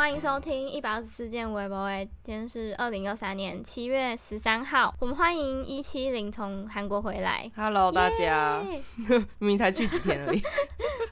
欢迎收听一百二十四件微博。今天是二零二三年七月十三号，我们欢迎一七零从韩国回来。Hello，大家，明明才去几天而已。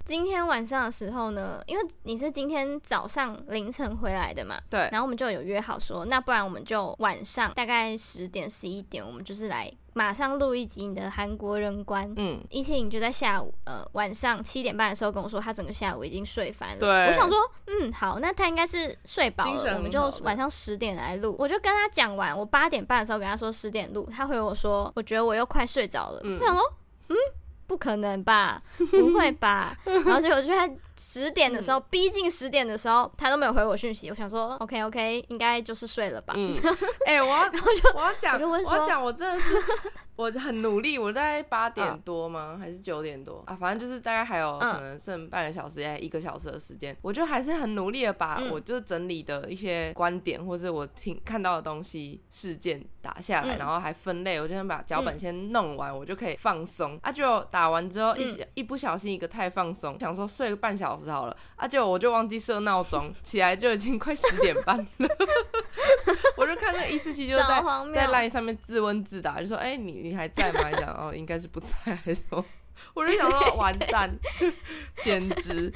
今天晚上的时候呢，因为你是今天早上凌晨回来的嘛，对，然后我们就有约好说，那不然我们就晚上大概十点十一点，我们就是来。马上录一集你的韩国人观。嗯，一七零就在下午，呃，晚上七点半的时候跟我说，他整个下午已经睡翻了。对，我想说，嗯，好，那他应该是睡饱了。我们就晚上十点来录。我就跟他讲完，我八点半的时候跟他说十点录，他回我说，我觉得我又快睡着了。嗯，我想说，嗯。不可能吧？不会吧？然后结果就在十点的时候，逼近十点的时候，他都没有回我讯息。我想说，OK OK，应该就是睡了吧？嗯。哎、欸，我要，我要讲，我要讲，我真的是，我很努力。我在八点多吗？还是九点多啊？反正就是大概还有可能剩半个小时，还一个小时的时间。我就还是很努力的把我就整理的一些观点，或是我听看到的东西、事件打下来，然后还分类。我就想把脚本先弄完，我就可以放松啊！就。打完之后一小一不小心一个太放松，嗯、想说睡个半小时好了，啊结果我就忘记设闹钟，起来就已经快十点半了。我就看那一四七就在在 LINE 上面自问自答，就说：“哎、欸，你你还在吗？”讲哦，应该是不在，还是说？我就想说完蛋，简直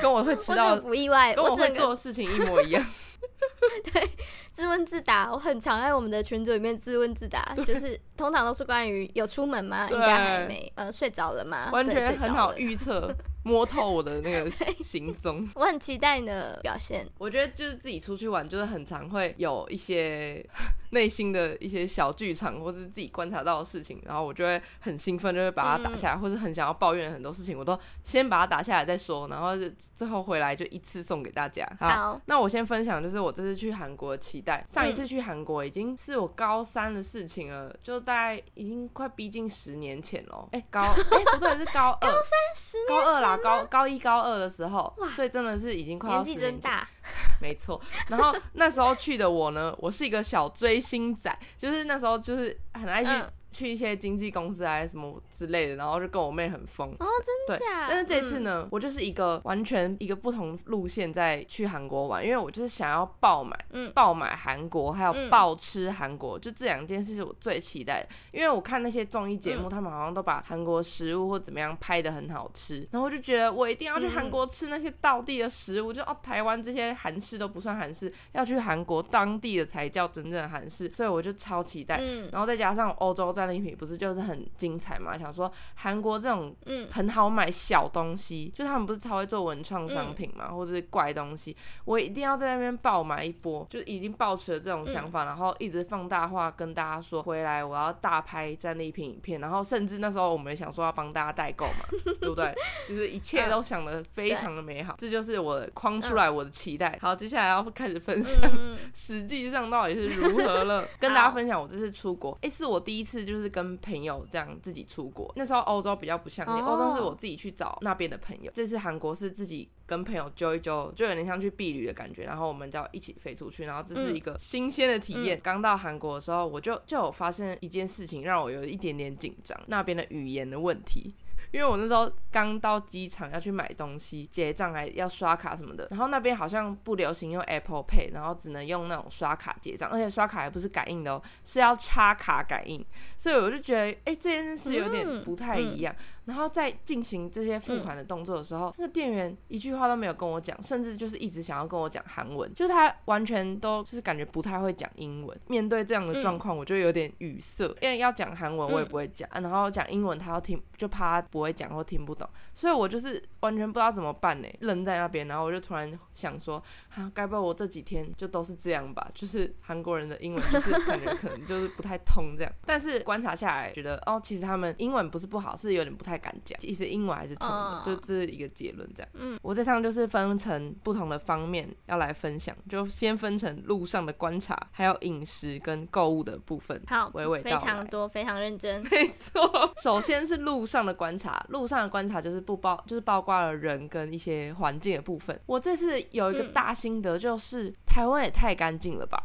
跟我会迟到不意外，跟我会做的事情一模一样。对，自问自答，我很常在我们的群组里面自问自答，就是通常都是关于有出门吗？应该还没，呃，睡着了吗？完全很好预 测。摸透我的那个行踪，我很期待你的表现。我觉得就是自己出去玩，就是很常会有一些 内心的一些小剧场，或是自己观察到的事情，然后我就会很兴奋，就会把它打下来，嗯、或是很想要抱怨很多事情，我都先把它打下来再说，然后就最后回来就一次送给大家。好，好，那我先分享，就是我这次去韩国的期待。上一次去韩国已经是我高三的事情了，就大概已经快逼近十年前了。哎、欸，高哎、欸、不对，是高二，高三十年，高二啦。高高一高二的时候，所以真的是已经快要十年，年纪真大，没错。然后那时候去的我呢，我是一个小追星仔，就是那时候就是很爱去。嗯去一些经纪公司还是什么之类的，然后就跟我妹很疯哦，真的假？但是这次呢，嗯、我就是一个完全一个不同路线在去韩国玩，因为我就是想要爆买，嗯，爆买韩国，还有爆吃韩国，嗯、就这两件事是我最期待的。因为我看那些综艺节目，嗯、他们好像都把韩国食物或怎么样拍的很好吃，然后我就觉得我一定要去韩国吃那些道地的食物，嗯、就哦，台湾这些韩式都不算韩式，要去韩国当地的才叫真正的韩式，所以我就超期待。嗯、然后再加上欧洲在。战利品不是就是很精彩嘛？想说韩国这种嗯很好买小东西，嗯、就他们不是超会做文创商品嘛，嗯、或者是怪东西，我一定要在那边爆买一波，就已经抱持了这种想法，嗯、然后一直放大化跟大家说，回来我要大拍战利品影片，然后甚至那时候我们也想说要帮大家代购嘛，对不对？就是一切都想的非常的美好，嗯、这就是我框出来我的期待。好，接下来要开始分享实际上到底是如何了，跟大家分享我这次出国，哎、欸，是我第一次就。就是跟朋友这样自己出国，那时候欧洲比较不像你，欧洲是我自己去找那边的朋友，这次韩国是自己跟朋友揪一揪，就有点像去避旅的感觉，然后我们就要一起飞出去，然后这是一个新鲜的体验。刚到韩国的时候，我就就有发现一件事情，让我有一点点紧张，那边的语言的问题。因为我那时候刚到机场要去买东西结账，还要刷卡什么的，然后那边好像不流行用 Apple Pay，然后只能用那种刷卡结账，而且刷卡还不是感应的哦，是要插卡感应，所以我就觉得，哎，这件事有点不太一样。嗯嗯然后在进行这些付款的动作的时候，嗯、那个店员一句话都没有跟我讲，甚至就是一直想要跟我讲韩文，就是他完全都就是感觉不太会讲英文。面对这样的状况，我就有点语塞，嗯、因为要讲韩文我也不会讲，嗯、然后讲英文他要听，就怕他不会讲或听不懂，所以我就是完全不知道怎么办呢，愣在那边。然后我就突然想说，啊，该不会我这几天就都是这样吧？就是韩国人的英文就是感觉可能就是不太通这样。但是观察下来，觉得哦，其实他们英文不是不好，是有点不太。敢讲，其实英文还是通的，oh. 就这是一个结论。这样，嗯，我这趟就是分成不同的方面要来分享，就先分成路上的观察，还有饮食跟购物的部分。好，娓娓道来，非常多，非常认真。没错，首先是路上的观察，路上的观察就是不包，就是包括了人跟一些环境的部分。我这次有一个大心得，就是、嗯、台湾也太干净了吧。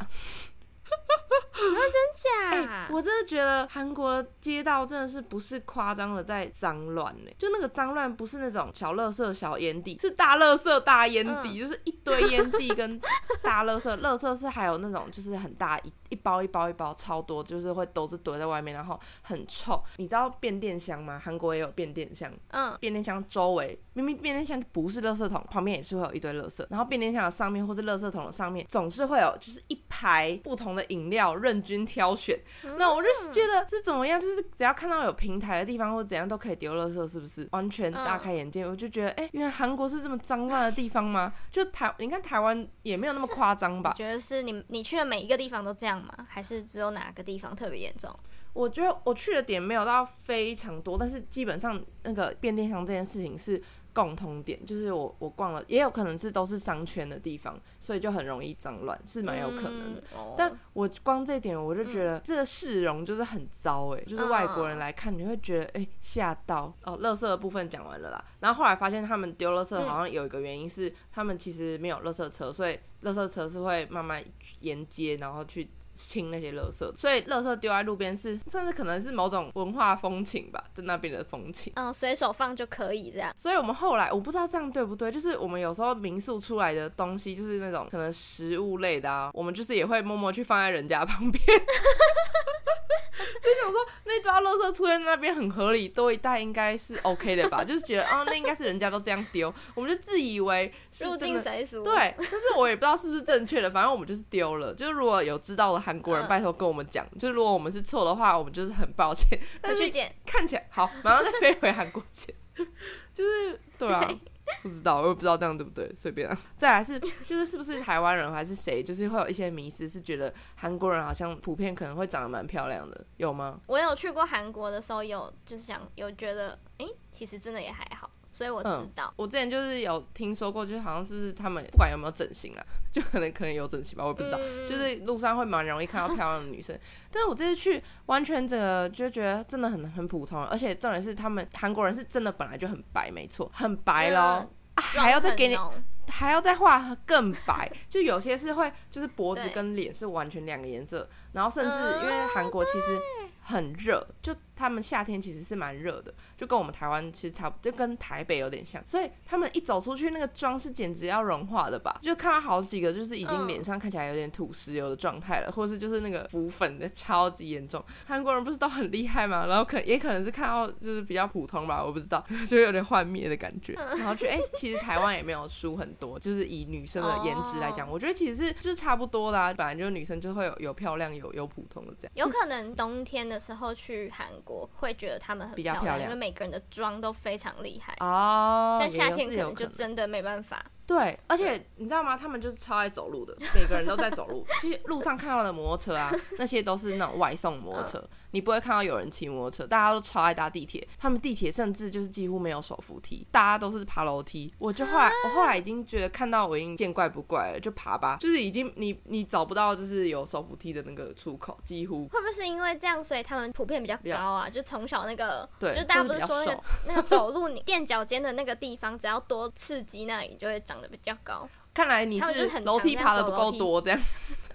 真假？欸？我真的觉得韩国的街道真的是不是夸张的在脏乱呢？就那个脏乱不是那种小垃圾、小烟蒂，是大垃圾、大烟蒂，嗯、就是一堆烟蒂跟大垃圾。垃圾是还有那种就是很大一一包一包一包超多，就是会都是堆在外面，然后很臭。你知道变电箱吗？韩国也有变电箱。嗯，变电箱周围明明变电箱不是垃圾桶，旁边也是会有一堆垃圾。然后变电箱的上面或是垃圾桶的上面总是会有就是一排不同的饮料任君挑选。那我就是觉得这怎么样，就是只要看到有平台的地方或怎样都可以丢垃圾，是不是完全大开眼界？我就觉得哎、欸，原来韩国是这么脏乱的地方吗？就台你看台湾也没有那么夸张吧？觉得是你你去的每一个地方都这样吗？还是只有哪个地方特别严重？我觉得我去的点没有到非常多，但是基本上那个变电箱这件事情是共通点，就是我我逛了，也有可能是都是商圈的地方，所以就很容易脏乱，是蛮有可能的。但我光这点我就觉得这个市容就是很糟哎、欸，就是外国人来看你会觉得哎吓到哦。垃圾的部分讲完了啦，然后后来发现他们丢垃圾好像有一个原因是他们其实没有垃圾车，所以垃圾车是会慢慢沿街然后去。清那些垃圾，所以垃圾丢在路边是甚至可能是某种文化风情吧，在那边的风情。嗯，随手放就可以这样。所以我们后来我不知道这样对不对，就是我们有时候民宿出来的东西，就是那种可能食物类的啊，我们就是也会默默去放在人家旁边。就想说那抓垃圾出现在那边很合理，多一袋应该是 OK 的吧？就是觉得哦，那应该是人家都这样丢，我们就自以为是真的。对，但是我也不知道是不是正确的，反正我们就是丢了。就是如果有知道的韩国人，拜托跟我们讲。就是如果我们是错的话，我们就是很抱歉。但是 看起来好，马上再飞回韩国捡。就是对啊。对 不知道，我也不知道这样对不对，随便啊。再来是，就是是不是台湾人还是谁，就是会有一些迷思，是觉得韩国人好像普遍可能会长得蛮漂亮的，有吗？我有去过韩国的时候，有就是想有觉得，哎、其实真的也还好。所以我知道、嗯，我之前就是有听说过，就是好像是不是他们不管有没有整形啦，就可能可能有整形吧，我也不知道。嗯、就是路上会蛮容易看到漂亮的女生，但是我这次去完全整个就觉得真的很很普通，而且重点是他们韩国人是真的本来就很白，没错，很白咯。还要再给你，还要再画更白，就有些是会就是脖子跟脸是完全两个颜色，然后甚至因为韩国其实很热，就。他们夏天其实是蛮热的，就跟我们台湾其实差不，就跟台北有点像，所以他们一走出去，那个妆是简直要融化的吧？就看到好几个，就是已经脸上看起来有点土石油的状态了，或是就是那个浮粉的超级严重。韩国人不是都很厉害吗？然后可也可能是看到就是比较普通吧，我不知道，就有点幻灭的感觉。然后觉得哎，其实台湾也没有输很多，就是以女生的颜值来讲，我觉得其实是就是差不多啦。本来就是女生就会有有漂亮有有普通的这样。有可能冬天的时候去韩国。我会觉得他们很漂亮，比较漂亮，因为每个人的妆都非常厉害哦。但夏天可能就真的没办法。对，而且你知道吗？他们就是超爱走路的，每个人都在走路。其实路上看到的摩托车啊，那些都是那种外送摩托车。嗯你不会看到有人骑摩托车，大家都超爱搭地铁。他们地铁甚至就是几乎没有手扶梯，大家都是爬楼梯。我就后来，我后来已经觉得看到我已经见怪不怪了，就爬吧。就是已经你你找不到就是有手扶梯的那个出口，几乎。会不会是因为这样，所以他们普遍比较高啊？就从小那个，对，就大家不是说那个那个走路你垫脚尖的那个地方，只要多刺激，那里就会长得比较高。看来你是楼梯爬的不够多，这样。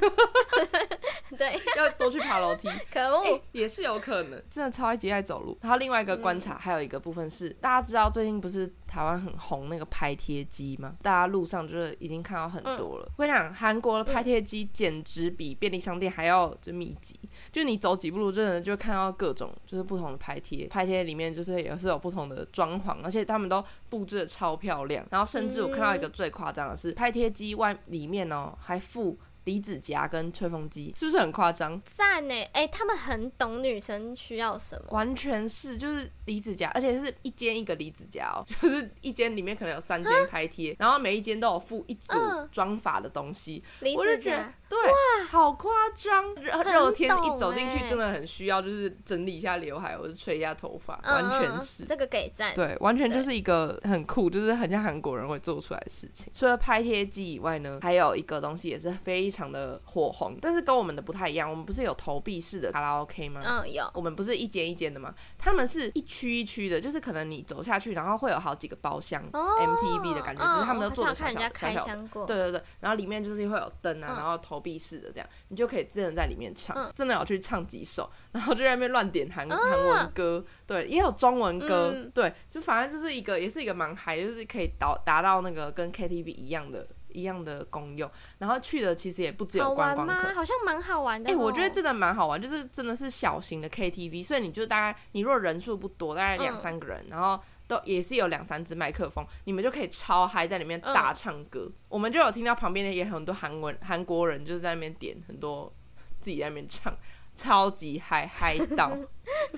对，要多去爬楼梯。可恶、欸，也是有可能，真的超级爱走路。然后另外一个观察，还有一个部分是，嗯、大家知道最近不是台湾很红那个拍贴机吗？大家路上就是已经看到很多了。嗯、我跟你讲，韩国的拍贴机简直比便利商店还要就密集，嗯、就你走几步路，真的就看到各种就是不同的拍贴。拍贴里面就是也是有不同的装潢，而且他们都布置的超漂亮。然后甚至我看到一个最夸张的是，拍贴机外里面哦、喔、还附。离子夹跟吹风机是不是很夸张？赞呢！哎、欸，他们很懂女生需要什么，完全是就是离子夹，而且是一间一个离子夹哦，就是一间里面可能有三间拍贴，然后每一间都有附一组装法的东西，离、呃、子夹。对，哇好夸张！热热天一走进去，真的很需要，就是整理一下刘海或者吹一下头发，嗯、完全是这个给赞。对，完全就是一个很酷，就是很像韩国人会做出来的事情。除了拍贴机以外呢，还有一个东西也是非常的火红，但是跟我们的不太一样。我们不是有投币式的卡拉 OK 吗？嗯，有。我们不是一间一间的吗？他们是一区一区的，就是可能你走下去，然后会有好几个包厢、哦、，MTV 的感觉，只是他们都做的小小小小的。对对对，然后里面就是会有灯啊，然后投。闭式的，这样你就可以真的在里面唱，嗯、真的要去唱几首，然后就在那边乱点韩韩、啊、文歌，对，也有中文歌，嗯、对，就反正就是一个也是一个蛮嗨，就是可以达达到那个跟 KTV 一样的。一样的功用，然后去的其实也不只有观光客，好像蛮好玩的。哎、欸，我觉得真的蛮好玩，就是真的是小型的 KTV，所以你就大概你如果人数不多，大概两三个人，嗯、然后都也是有两三支麦克风，你们就可以超嗨在里面大唱歌。嗯、我们就有听到旁边的也很多韩文韩国人就是在那边点很多自己在那边唱。超级嗨嗨到，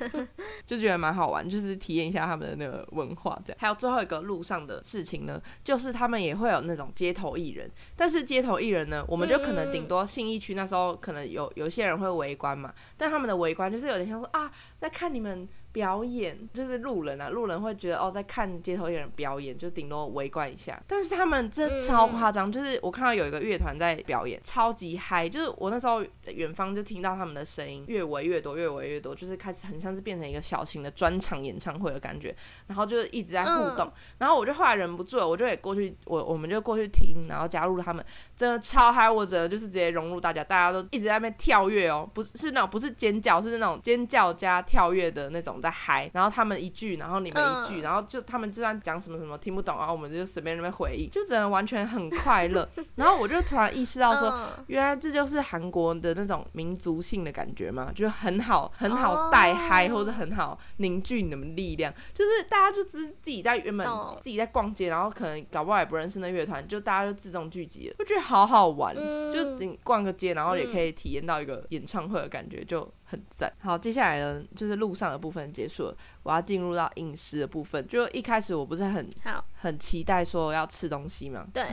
就觉得蛮好玩，就是体验一下他们的那个文化这样。还有最后一个路上的事情呢，就是他们也会有那种街头艺人，但是街头艺人呢，我们就可能顶多信义区那时候可能有有些人会围观嘛，但他们的围观就是有点像说啊，在看你们。表演就是路人啊，路人会觉得哦，在看街头艺人表演，就顶多围观一下。但是他们这超夸张，嗯、就是我看到有一个乐团在表演，超级嗨。就是我那时候在远方就听到他们的声音越围越多，越围越多，就是开始很像是变成一个小型的专场演唱会的感觉。然后就是一直在互动，嗯、然后我就后来忍不住了，我就也过去，我我们就过去听，然后加入他们，真的超嗨，我真的就是直接融入大家，大家都一直在那边跳跃哦，不是是那种不是尖叫，是那种尖叫加跳跃的那种。在嗨，然后他们一句，然后你们一句，嗯、然后就他们就算讲什么什么听不懂，然后我们就随便那边回应，就真的完全很快乐。然后我就突然意识到说，嗯、原来这就是韩国的那种民族性的感觉嘛，就是很好很好带嗨，或者很好凝聚你们力量。就是大家就只是自己在原本自己在逛街，然后可能搞不好也不认识那乐团，就大家就自动聚集了，我觉得好好玩。嗯、就你逛个街，然后也可以体验到一个演唱会的感觉，就。很赞，好，接下来呢，就是路上的部分结束了，我要进入到饮食的部分。就一开始我不是很好很期待说要吃东西嘛，对，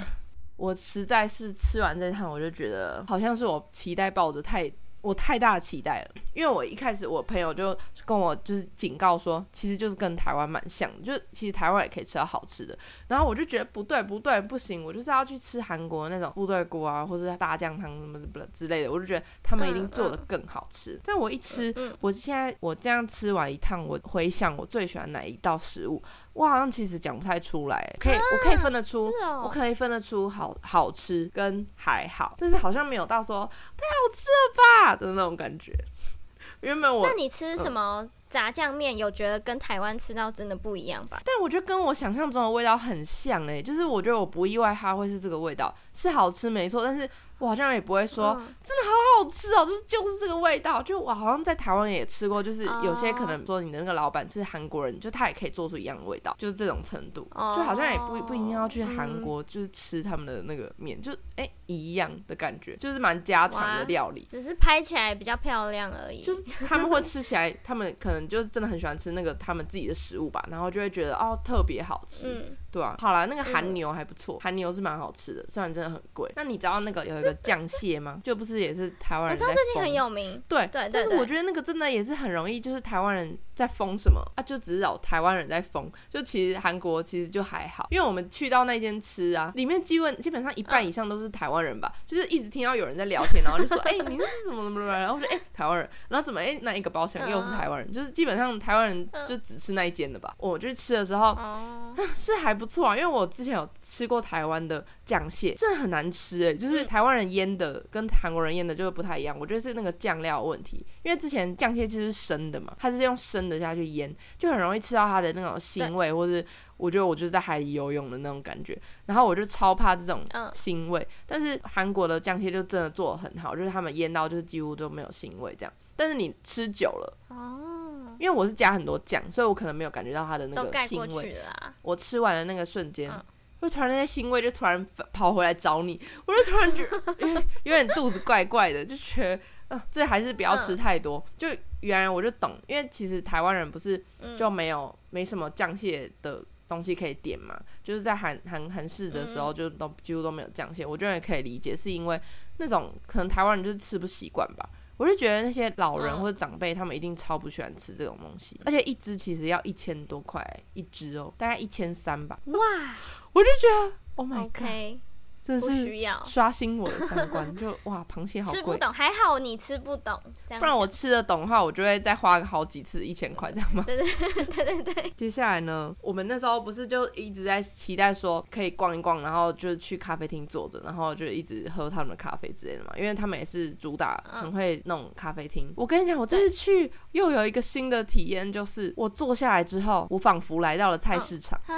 我实在是吃完这趟，我就觉得好像是我期待抱着太。我太大的期待了，因为我一开始我朋友就跟我就是警告说，其实就是跟台湾蛮像，就其实台湾也可以吃到好吃的。然后我就觉得不对不对不行，我就是要去吃韩国那种部队锅啊，或者大酱汤什么什么之类的，我就觉得他们一定做的更好吃。嗯嗯、但我一吃，我现在我这样吃完一趟，我回想我最喜欢哪一道食物。我好像其实讲不太出来，可以，我可以分得出，我可以分得出好好吃跟还好，但是好像没有到说太好吃了吧的那种感觉。原本我，那你吃什么炸酱面？有觉得跟台湾吃到真的不一样吧？但我觉得跟我想象中的味道很像诶，就是我觉得我不意外它会是这个味道，是好吃没错，但是。我好像也不会说，嗯、真的好好吃哦，就是就是这个味道。就我好像在台湾也吃过，就是有些可能说你的那个老板是韩国人，就他也可以做出一样的味道，就是这种程度。就好像也不不一定要去韩国，就是吃他们的那个面，就哎、欸、一样的感觉，就是蛮家常的料理，只是拍起来比较漂亮而已。就是他们会吃起来，他们可能就是真的很喜欢吃那个他们自己的食物吧，然后就会觉得哦特别好吃。嗯对啊，好啦，那个韩牛还不错，韩、嗯、牛是蛮好吃的，虽然真的很贵。那你知道那个有一个酱蟹吗？就不是也是台湾人？我知道最近很有名。对对，但是我觉得那个真的也是很容易，就是台湾人在封什么啊？就只是找台湾人在封，就其实韩国其实就还好，因为我们去到那间吃啊，里面基本基本上一半以上都是台湾人吧，嗯、就是一直听到有人在聊天，然后就说：“ 哎、欸，你那是怎么怎么什么？”然后我说：“哎、欸，台湾人。”然后怎么？哎、欸，那一个包厢又是台湾人，嗯、就是基本上台湾人就只吃那一间的吧。我就吃的时候、嗯、是还不错啊，因为我。之前有吃过台湾的酱蟹，真的很难吃哎、欸，就是台湾人腌的跟韩国人腌的就不太一样，我觉得是那个酱料问题。因为之前酱蟹其实是生的嘛，它是用生的下去腌，就很容易吃到它的那种腥味，或是我觉得我就是在海里游泳的那种感觉。然后我就超怕这种腥味，嗯、但是韩国的酱蟹就真的做的很好，就是他们腌到就是几乎都没有腥味这样。但是你吃久了，哦，因为我是加很多酱，所以我可能没有感觉到它的那个腥味。我吃完的那个瞬间。嗯就突然那些腥味就突然跑回来找你，我就突然觉得 有点有点肚子怪怪的，就觉得呃，这还是不要吃太多。就原来我就懂，因为其实台湾人不是就没有没什么酱蟹的东西可以点嘛，就是在韩韩韩式的时候就都几乎都没有酱蟹。我觉得也可以理解，是因为那种可能台湾人就是吃不习惯吧。我就觉得那些老人或者长辈他们一定超不喜欢吃这种东西，而且一只其实要一千多块一只哦，大概一千三吧。哇！我就觉得，Oh my God，Okay. 真的是刷新我的三观，就哇，螃蟹好贵。吃不懂，还好你吃不懂，不然我吃得懂的话，我就会再花个好几次一千块这样吗？对对对对对。接下来呢，我们那时候不是就一直在期待说可以逛一逛，然后就去咖啡厅坐着，然后就一直喝他们的咖啡之类的嘛，因为他们也是主打很会弄咖啡厅。嗯、我跟你讲，我这次去又有一个新的体验，就是我坐下来之后，我仿佛来到了菜市场。哦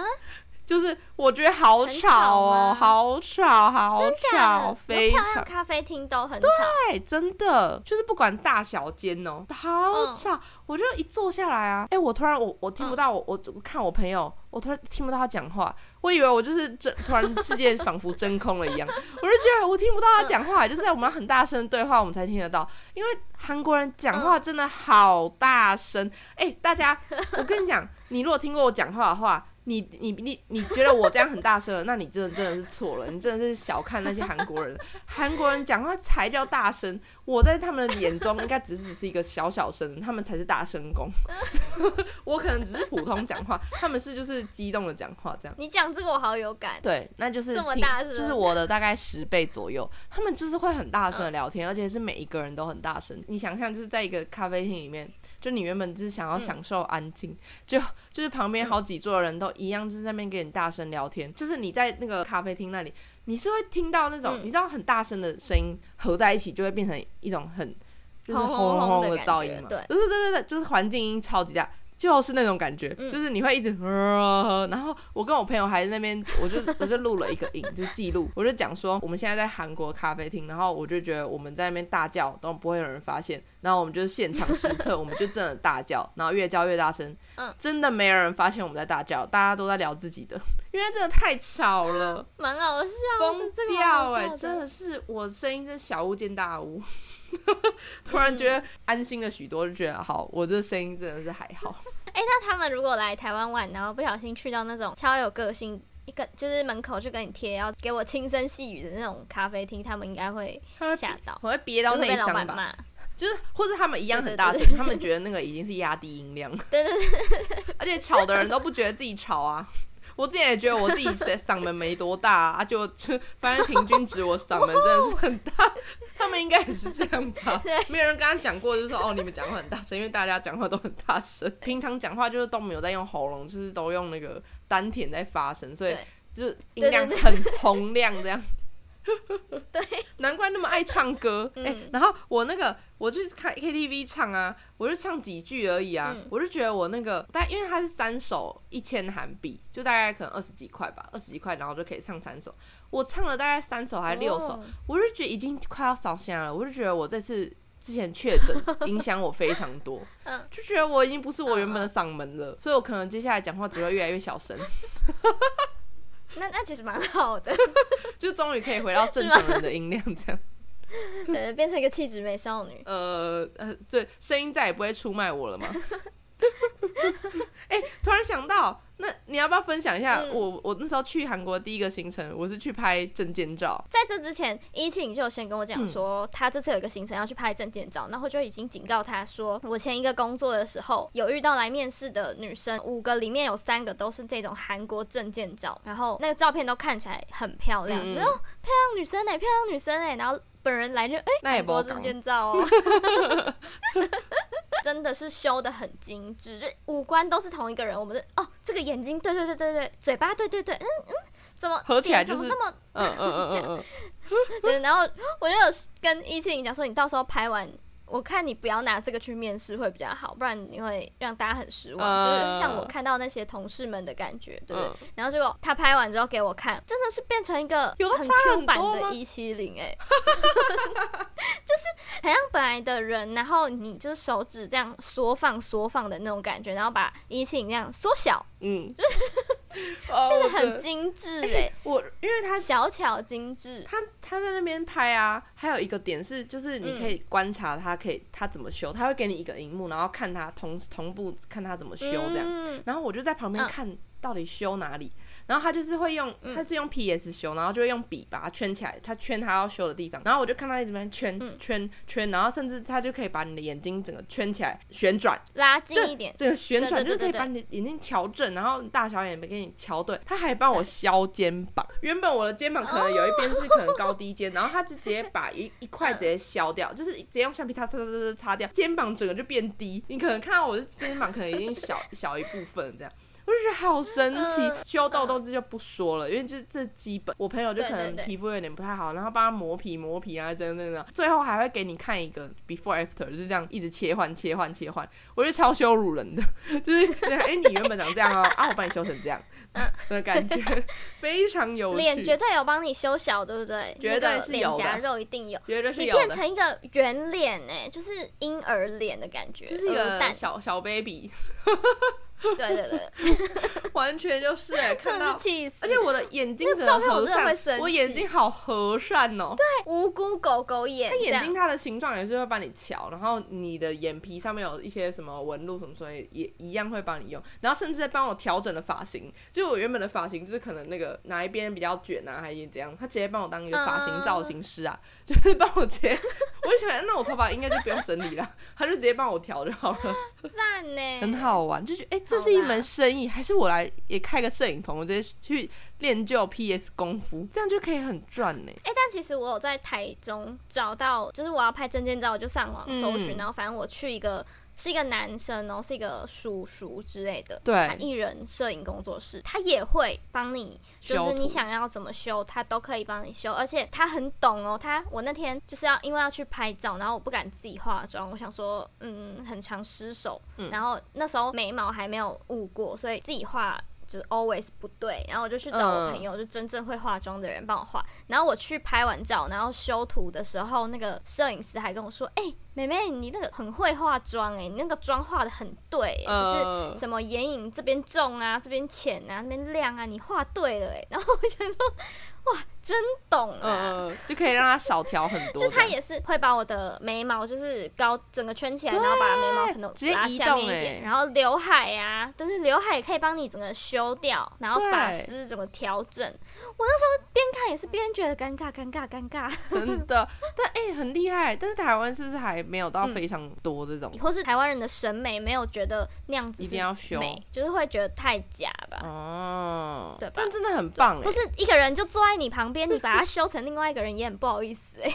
就是我觉得好吵哦，好吵，好吵，非常。咖啡厅都很吵，对，真的。就是不管大小间哦，好吵。嗯、我就一坐下来啊，哎、欸，我突然我我听不到我、嗯、我我看我朋友，我突然听不到他讲话，我以为我就是真突然世界仿佛真空了一样，我就觉得我听不到他讲话，就是在我们很大声对话，我们才听得到，因为韩国人讲话真的好大声。哎、欸，大家，我跟你讲，你如果听过我讲话的话。你你你你觉得我这样很大声了？那你真的真的是错了，你真的是小看那些韩国人。韩国人讲话才叫大声，我在他们的眼中应该只只是一个小小声，他们才是大声公。我可能只是普通讲话，他们是就是激动的讲话这样。你讲这个我好有感。对，那就是这么大声，就是我的大概十倍左右。他们就是会很大声的聊天，而且是每一个人都很大声。你想象就是在一个咖啡厅里面。就你原本只是想要享受安静，嗯，就就是旁边好几桌的人都一样，就是在那边跟你大声聊天。就是你在那个咖啡厅那里，你是会听到那种，嗯，你知道很大声的声音合在一起，就会变成一种很就是轰轰轰的噪音嘛。对，对对对对，就是环境音超级大。就是那种感觉，嗯、就是你会一直然后我跟我朋友还在那边，我就我就录了一个影，就记录，我就讲说我们现在在韩国咖啡厅，然后我就觉得我们在那边大叫都不会有人发现，然后我们就是现场实测，我们就真的大叫，然后越叫越大声，嗯，真的没有人发现我们在大叫，大家都在聊自己的，因为真的太吵了，蛮好笑，疯掉哎、欸，真的是我声音真小巫见大巫。突然觉得安心了许多，就觉得好，我这声音真的是还好。哎、欸，那他们如果来台湾玩，然后不小心去到那种超有个性，一个就是门口就跟你贴要给我轻声细语的那种咖啡厅，他们应该会吓到，我会憋到内伤吧？就是或者他们一样很大声，他们觉得那个已经是压低音量。对对对，而且吵的人都不觉得自己吵啊。我自己也觉得我自己 嗓门没多大啊，就就 反正平均值我嗓门真的是很大，他们应该也是这样吧？没有人跟他讲过，就是说哦，你们讲话很大声，因为大家讲话都很大声，平常讲话就是都没有在用喉咙，就是都用那个丹田在发声，所以就是音量很洪亮这样。对，难怪那么爱唱歌。哎、欸，然后我那个我去看 KTV 唱啊，我就唱几句而已啊，嗯、我就觉得我那个，但因为它是三首一千韩币，就大概可能二十几块吧，二十几块，然后就可以唱三首。我唱了大概三首还是六首，哦、我就觉得已经快要烧声了。我就觉得我这次之前确诊影响我非常多，嗯，就觉得我已经不是我原本的嗓门了，嗯、所以我可能接下来讲话只会越来越小声。那那其实蛮好的，就终于可以回到正常人的音量，这样，呃，变成一个气质美少女。呃呃，对，声音再也不会出卖我了吗？哎、欸，突然想到，那你要不要分享一下我、嗯、我那时候去韩国第一个行程？我是去拍证件照。在这之前，一庆就先跟我讲说，嗯、他这次有一个行程要去拍证件照，然后就已经警告他说，我前一个工作的时候有遇到来面试的女生，五个里面有三个都是这种韩国证件照，然后那个照片都看起来很漂亮，只有、漂亮女生哎、欸，漂亮女生哎、欸，然后本人来就哎，韩、欸、国证件照哦。真的是修的很精致，就五官都是同一个人。我们的哦，这个眼睛，对对对对对，嘴巴，对对对，嗯嗯，怎么合起来就是那么，嗯嗯嗯 嗯嗯，对。然后我就有跟一庆讲说，你到时候拍完。我看你不要拿这个去面试会比较好，不然你会让大家很失望。Uh, 就是像我看到那些同事们的感觉，对不对？Uh, 然后结果他拍完之后给我看，真的是变成一个很 Q 版的一七零哎，就是很像本来的人，然后你就是手指这样缩放缩放的那种感觉，然后把一七零这样缩小，嗯，就是。变得很精致哎、欸，我因为他小巧精致，他他在那边拍啊，还有一个点是，就是你可以观察他可以他怎么修，他会给你一个荧幕，然后看他同同步看他怎么修这样，然后我就在旁边看到底修哪里。然后他就是会用，他是用 PS 修，然后就会用笔把它圈起来，他圈他要修的地方。然后我就看他一直在圈圈圈，然后甚至他就可以把你的眼睛整个圈起来，旋转拉近一点，整个旋转就是可以把你的眼睛调正，然后大小眼给你调对。他还帮我削肩膀，原本我的肩膀可能有一边是可能高低肩，然后他就直接把一一块直接削掉，就是直接用橡皮擦擦擦擦擦擦掉，肩膀整个就变低。你可能看到我的肩膀可能已经小小一部分这样。我就觉得好神奇，嗯、修痘痘这就不说了，嗯、因为这这基本。我朋友就可能皮肤有点不太好，然后帮他磨皮磨皮啊，等等等，最后还会给你看一个 before after，就是这样一直切换切换切换。我觉得超羞辱人的，就是哎、欸，你原本长这样哦，啊，我帮你修成这样，的感觉非常有趣。脸绝对有帮你修小，对不对？绝对是有的。脸颊肉一定有，绝对是有的。你变成一个圆脸哎，就是婴儿脸的感觉，就是一个小小 baby。对 对对，完全就是哎、欸，看到气死！而且我的眼睛真的和善，我眼睛好和善哦。对，无辜狗狗眼。它眼睛它的形状也是会帮你瞧，然后你的眼皮上面有一些什么纹路什么，所以也一样会帮你用。然后甚至在帮我调整的发型，就我原本的发型就是可能那个哪一边比较卷啊，还是怎样，他直接帮我当一个发型造型师啊，嗯、就是帮我切。我就想，那我头发应该就不用整理了，他就直接帮我调就好了。赞呢，很好玩，就是哎。欸这是一门生意，还是我来也开个摄影棚，我直接去练就 PS 功夫，这样就可以很赚呢。哎、欸，但其实我有在台中找到，就是我要拍证件照，我就上网搜寻，嗯、然后反正我去一个。是一个男生哦，是一个叔叔之类的，对，艺人摄影工作室，他也会帮你，就是你想要怎么修，他都可以帮你修，而且他很懂哦。他我那天就是要因为要去拍照，然后我不敢自己化妆，我想说，嗯，很常失手，嗯、然后那时候眉毛还没有雾过，所以自己画。就是 always 不对，然后我就去找我朋友，嗯、就真正会化妆的人帮我画。然后我去拍完照，然后修图的时候，那个摄影师还跟我说：“哎、欸，妹妹，你那个很会化妆哎，你那个妆化的很对，嗯、就是什么眼影这边重啊，这边浅啊，那边亮啊，你画对了哎。”然后我想说。哇，真懂啊！嗯，就可以让他少调很多。就他也是会把我的眉毛就是高整个圈起来，对然后把眉毛可能拉下面一点，然后刘海呀、啊，但是刘海也可以帮你整个修掉，然后发丝怎么调整。我那时候边看也是边觉得尴尬，尴尬，尴尬。真的，但哎、欸，很厉害。但是台湾是不是还没有到非常多这种？嗯、或是台湾人的审美没有觉得那样子一定要修，就是会觉得太假吧？哦，对吧？但真的很棒哎，不是一个人就坐在。你旁边，你把它修成另外一个人也很不好意思哎。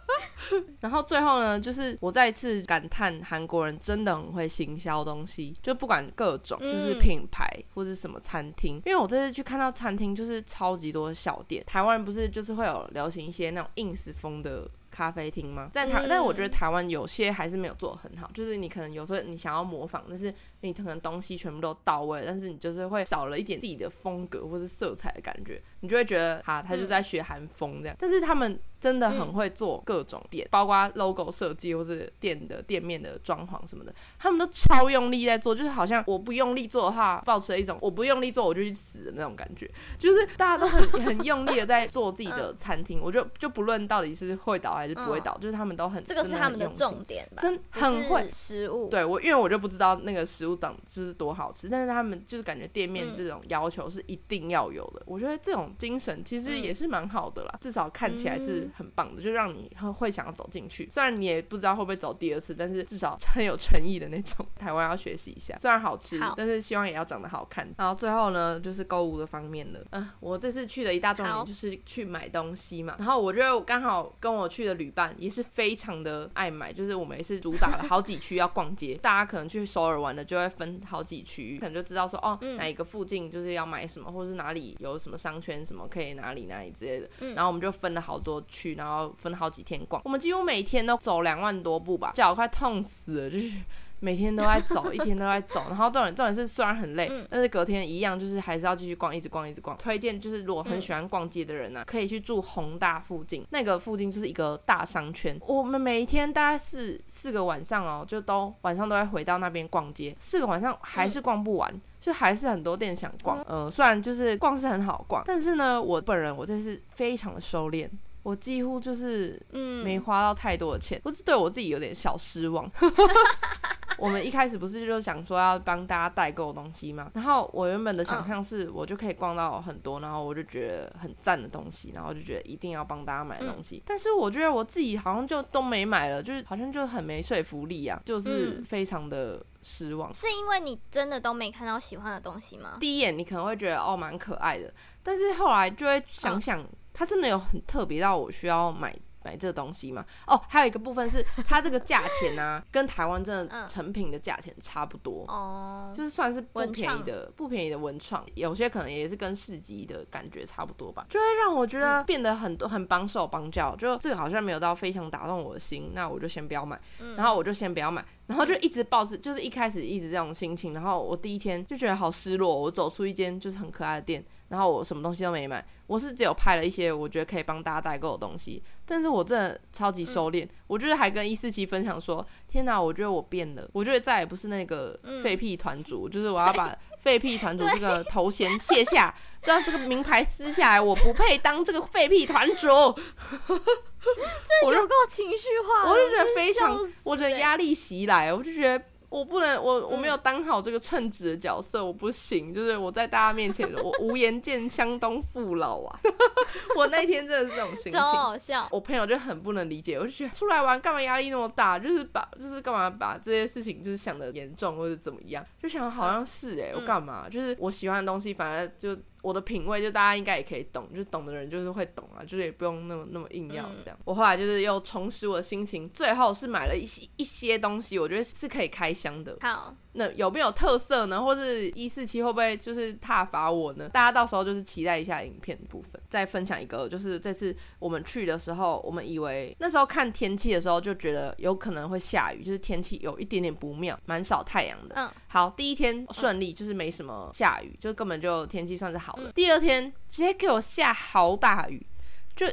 然后最后呢，就是我再一次感叹韩国人真的很会行销东西，就不管各种，就是品牌或是什么餐厅。因为我这次去看到餐厅，就是超级多小店。台湾人不是就是会有流行一些那种 ins 风的咖啡厅吗？在台，但是我觉得台湾有些还是没有做得很好。就是你可能有时候你想要模仿，但是你可能东西全部都到位，但是你就是会少了一点自己的风格或是色彩的感觉，你就会觉得哈，他就在学韩风这样。但是他们。真的很会做各种店，嗯、包括 logo 设计或是店的店面的装潢什么的，他们都超用力在做，就是好像我不用力做的话，保持了一种我不用力做我就去死的那种感觉，就是大家都很 很用力的在做自己的餐厅，嗯、我就就不论到底是会倒还是不会倒，嗯、就是他们都很这个是他们的重点吧，真很会食物。对我，因为我就不知道那个食物长就是多好吃，但是他们就是感觉店面这种要求是一定要有的，嗯、我觉得这种精神其实也是蛮好的啦，嗯、至少看起来是很棒的，就让。你会想要走进去，虽然你也不知道会不会走第二次，但是至少很有诚意的那种。台湾要学习一下，虽然好吃，好但是希望也要长得好看。然后最后呢，就是购物的方面了。嗯、呃，我这次去的一大重点就是去买东西嘛。然后我觉得刚好跟我去的旅伴也是非常的爱买，就是我们也是主打了好几区要逛街。大家可能去首尔玩的就会分好几区，可能就知道说哦，哪一个附近就是要买什么，或者是哪里有什么商圈什么可以哪里哪里之类的。然后我们就分了好多区，然后分好。好几天逛，我们几乎每天都走两万多步吧，脚快痛死了，就是每天都在走，一天都在走。然后重点重点是虽然很累，嗯、但是隔天一样就是还是要继续逛，一直逛，一直逛。推荐就是如果很喜欢逛街的人呢、可以去住宏大附近，那个附近就是一个大商圈。我们每一天大概四四个晚上哦，就都晚上都会回到那边逛街，四个晚上还是逛不完，嗯、就还是很多店想逛。嗯、呃，虽然就是逛是很好逛，但是呢，我本人我这是非常的收敛。我几乎就是嗯没花到太多的钱，我是对我自己有点小失望。我们一开始不是就想说要帮大家代购东西嘛？然后我原本的想象是，我就可以逛到很多，然后我就觉得很赞的东西，然后就觉得一定要帮大家买东西。嗯、但是我觉得我自己好像就都没买了，就是好像就很没说服力啊，就是非常的失望。是因为你真的都没看到喜欢的东西吗？第一眼你可能会觉得哦蛮可爱的，但是后来就会想想，嗯、它真的有很特别到我需要买。买这个东西嘛？哦，还有一个部分是它这个价钱啊，跟台湾真的成品的价钱差不多哦，就是算是不便宜的，不便宜的文创，有些可能也是跟市集的感觉差不多吧，就会让我觉得变得很多很绑手绑脚，就这个好像没有到非常打动我的心，那我就先不要买，然后我就先不要买，然后就一直抱着，就是一开始一直这种心情，然后我第一天就觉得好失落，我走出一间就是很可爱的店。然后我什么东西都没买，我是只有拍了一些我觉得可以帮大家代购的东西。但是我真的超级收敛，嗯、我就是还跟一四七分享说：“天哪，我觉得我变了，我觉得再也不是那个废屁团主，嗯、就是我要把废屁团主这个 头衔卸下，将这个名牌撕下来，我不配当这个废屁团主。”这有够情绪化，我就觉得非常，我觉得压力袭来，我就觉得。我不能，我我没有当好这个称职的角色，嗯、我不行。就是我在大家面前，我无颜见湘东父老啊！我那天真的是这种心情，好笑。我朋友就很不能理解，我就觉得出来玩干嘛压力那么大？就是把就是干嘛把这些事情就是想的严重或者怎么样？就想好像是哎、欸，嗯、我干嘛？就是我喜欢的东西，反正就。我的品味就大家应该也可以懂，就是懂的人就是会懂啊，就是也不用那么那么硬要这样。嗯、我后来就是又重拾我的心情，最后是买了一些一些东西，我觉得是可以开箱的。好。那有没有特色呢？或是一四七会不会就是踏伐我呢？大家到时候就是期待一下影片的部分。再分享一个，就是这次我们去的时候，我们以为那时候看天气的时候就觉得有可能会下雨，就是天气有一点点不妙，蛮少太阳的。嗯。好，第一天顺利，就是没什么下雨，就根本就天气算是好的。嗯、第二天直接给我下好大雨。就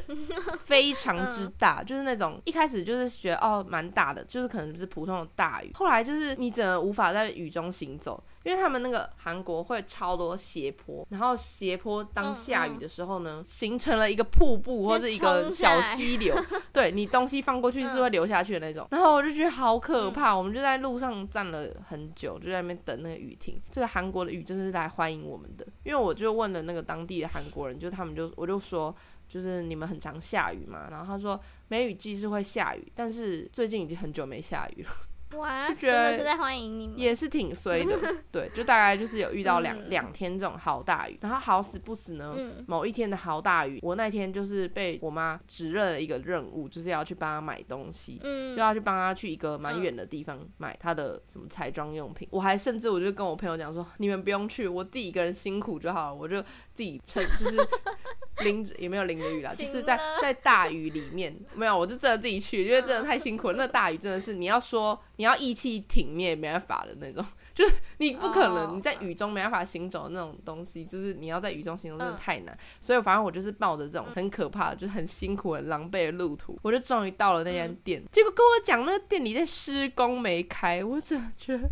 非常 之大，嗯、就是那种一开始就是觉得哦蛮大的，就是可能是普通的大雨。后来就是你只能无法在雨中行走，因为他们那个韩国会超多斜坡，然后斜坡当下雨的时候呢，嗯嗯、形成了一个瀑布或者一个小溪流，对你东西放过去是会流下去的那种。嗯、然后我就觉得好可怕，嗯、我们就在路上站了很久，就在那边等那个雨停。这个韩国的雨真的是来欢迎我们的，因为我就问了那个当地的韩国人，就他们就我就说。就是你们很常下雨嘛，然后他说梅雨季是会下雨，但是最近已经很久没下雨了。哇，就觉得真的是在欢迎你们，也是挺衰的。对，就大概就是有遇到两两、嗯、天这种好大雨，然后好死不死呢，嗯、某一天的好大雨，我那天就是被我妈指认了一个任务，就是要去帮她买东西，嗯、就要去帮她去一个蛮远的地方买她的什么彩妆用品。嗯、我还甚至我就跟我朋友讲说，你们不用去，我自己一个人辛苦就好了，我就自己撑，就是 淋着也没有淋着雨啦，了就是在在大雨里面没有，我就真的自己去，因为真的太辛苦了。那大雨真的是你要说。你要意气挺，你也没办法的那种，就是你不可能你在雨中没办法行走的那种东西，就是你要在雨中行走真的太难。所以反正我就是抱着这种很可怕的，就是很辛苦、很狼狈的路途，我就终于到了那间店。结果跟我讲那个店里在施工没开，我真的觉得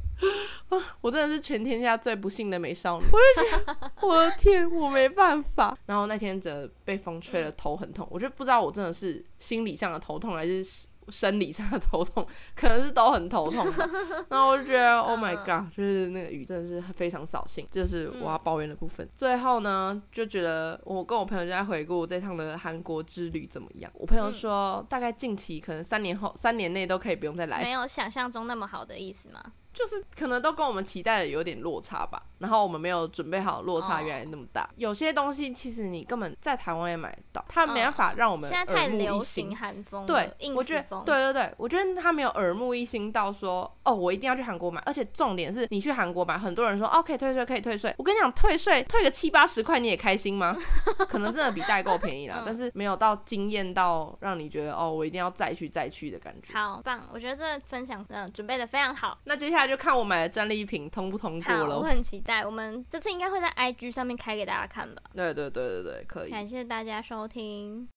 啊，我真的是全天下最不幸的美少女。我就觉得我的天，我没办法。然后那天真的被风吹得头很痛，我就不知道我真的是心理上的头痛还是。生理上的头痛，可能是都很头痛。然后我就觉得，Oh my god，就是那个雨真的是非常扫兴，就是我要抱怨的部分。嗯、最后呢，就觉得我跟我朋友就在回顾这趟的韩国之旅怎么样。我朋友说，大概近期可能三年后、三年内都可以不用再来。没有想象中那么好的意思吗？就是可能都跟我们期待的有点落差吧，然后我们没有准备好，落差原来那么大。Oh. 有些东西其实你根本在台湾也买得到，它没办法让我们耳目一新。现在太流行韩风，对，我觉得，对对对，我觉得他没有耳目一新到说，哦，我一定要去韩国买。而且重点是你去韩国买，很多人说，哦，可以退税，可以退税。我跟你讲，退税退个七八十块你也开心吗？可能真的比代购便宜啦，但是没有到惊艳到让你觉得，哦，我一定要再去再去的感觉。好棒，我觉得这分享嗯准备的非常好。那接下来。就看我买的战利品通不通过了。我很期待，我们这次应该会在 IG 上面开给大家看吧。对对对对对，可以。感谢大家收听。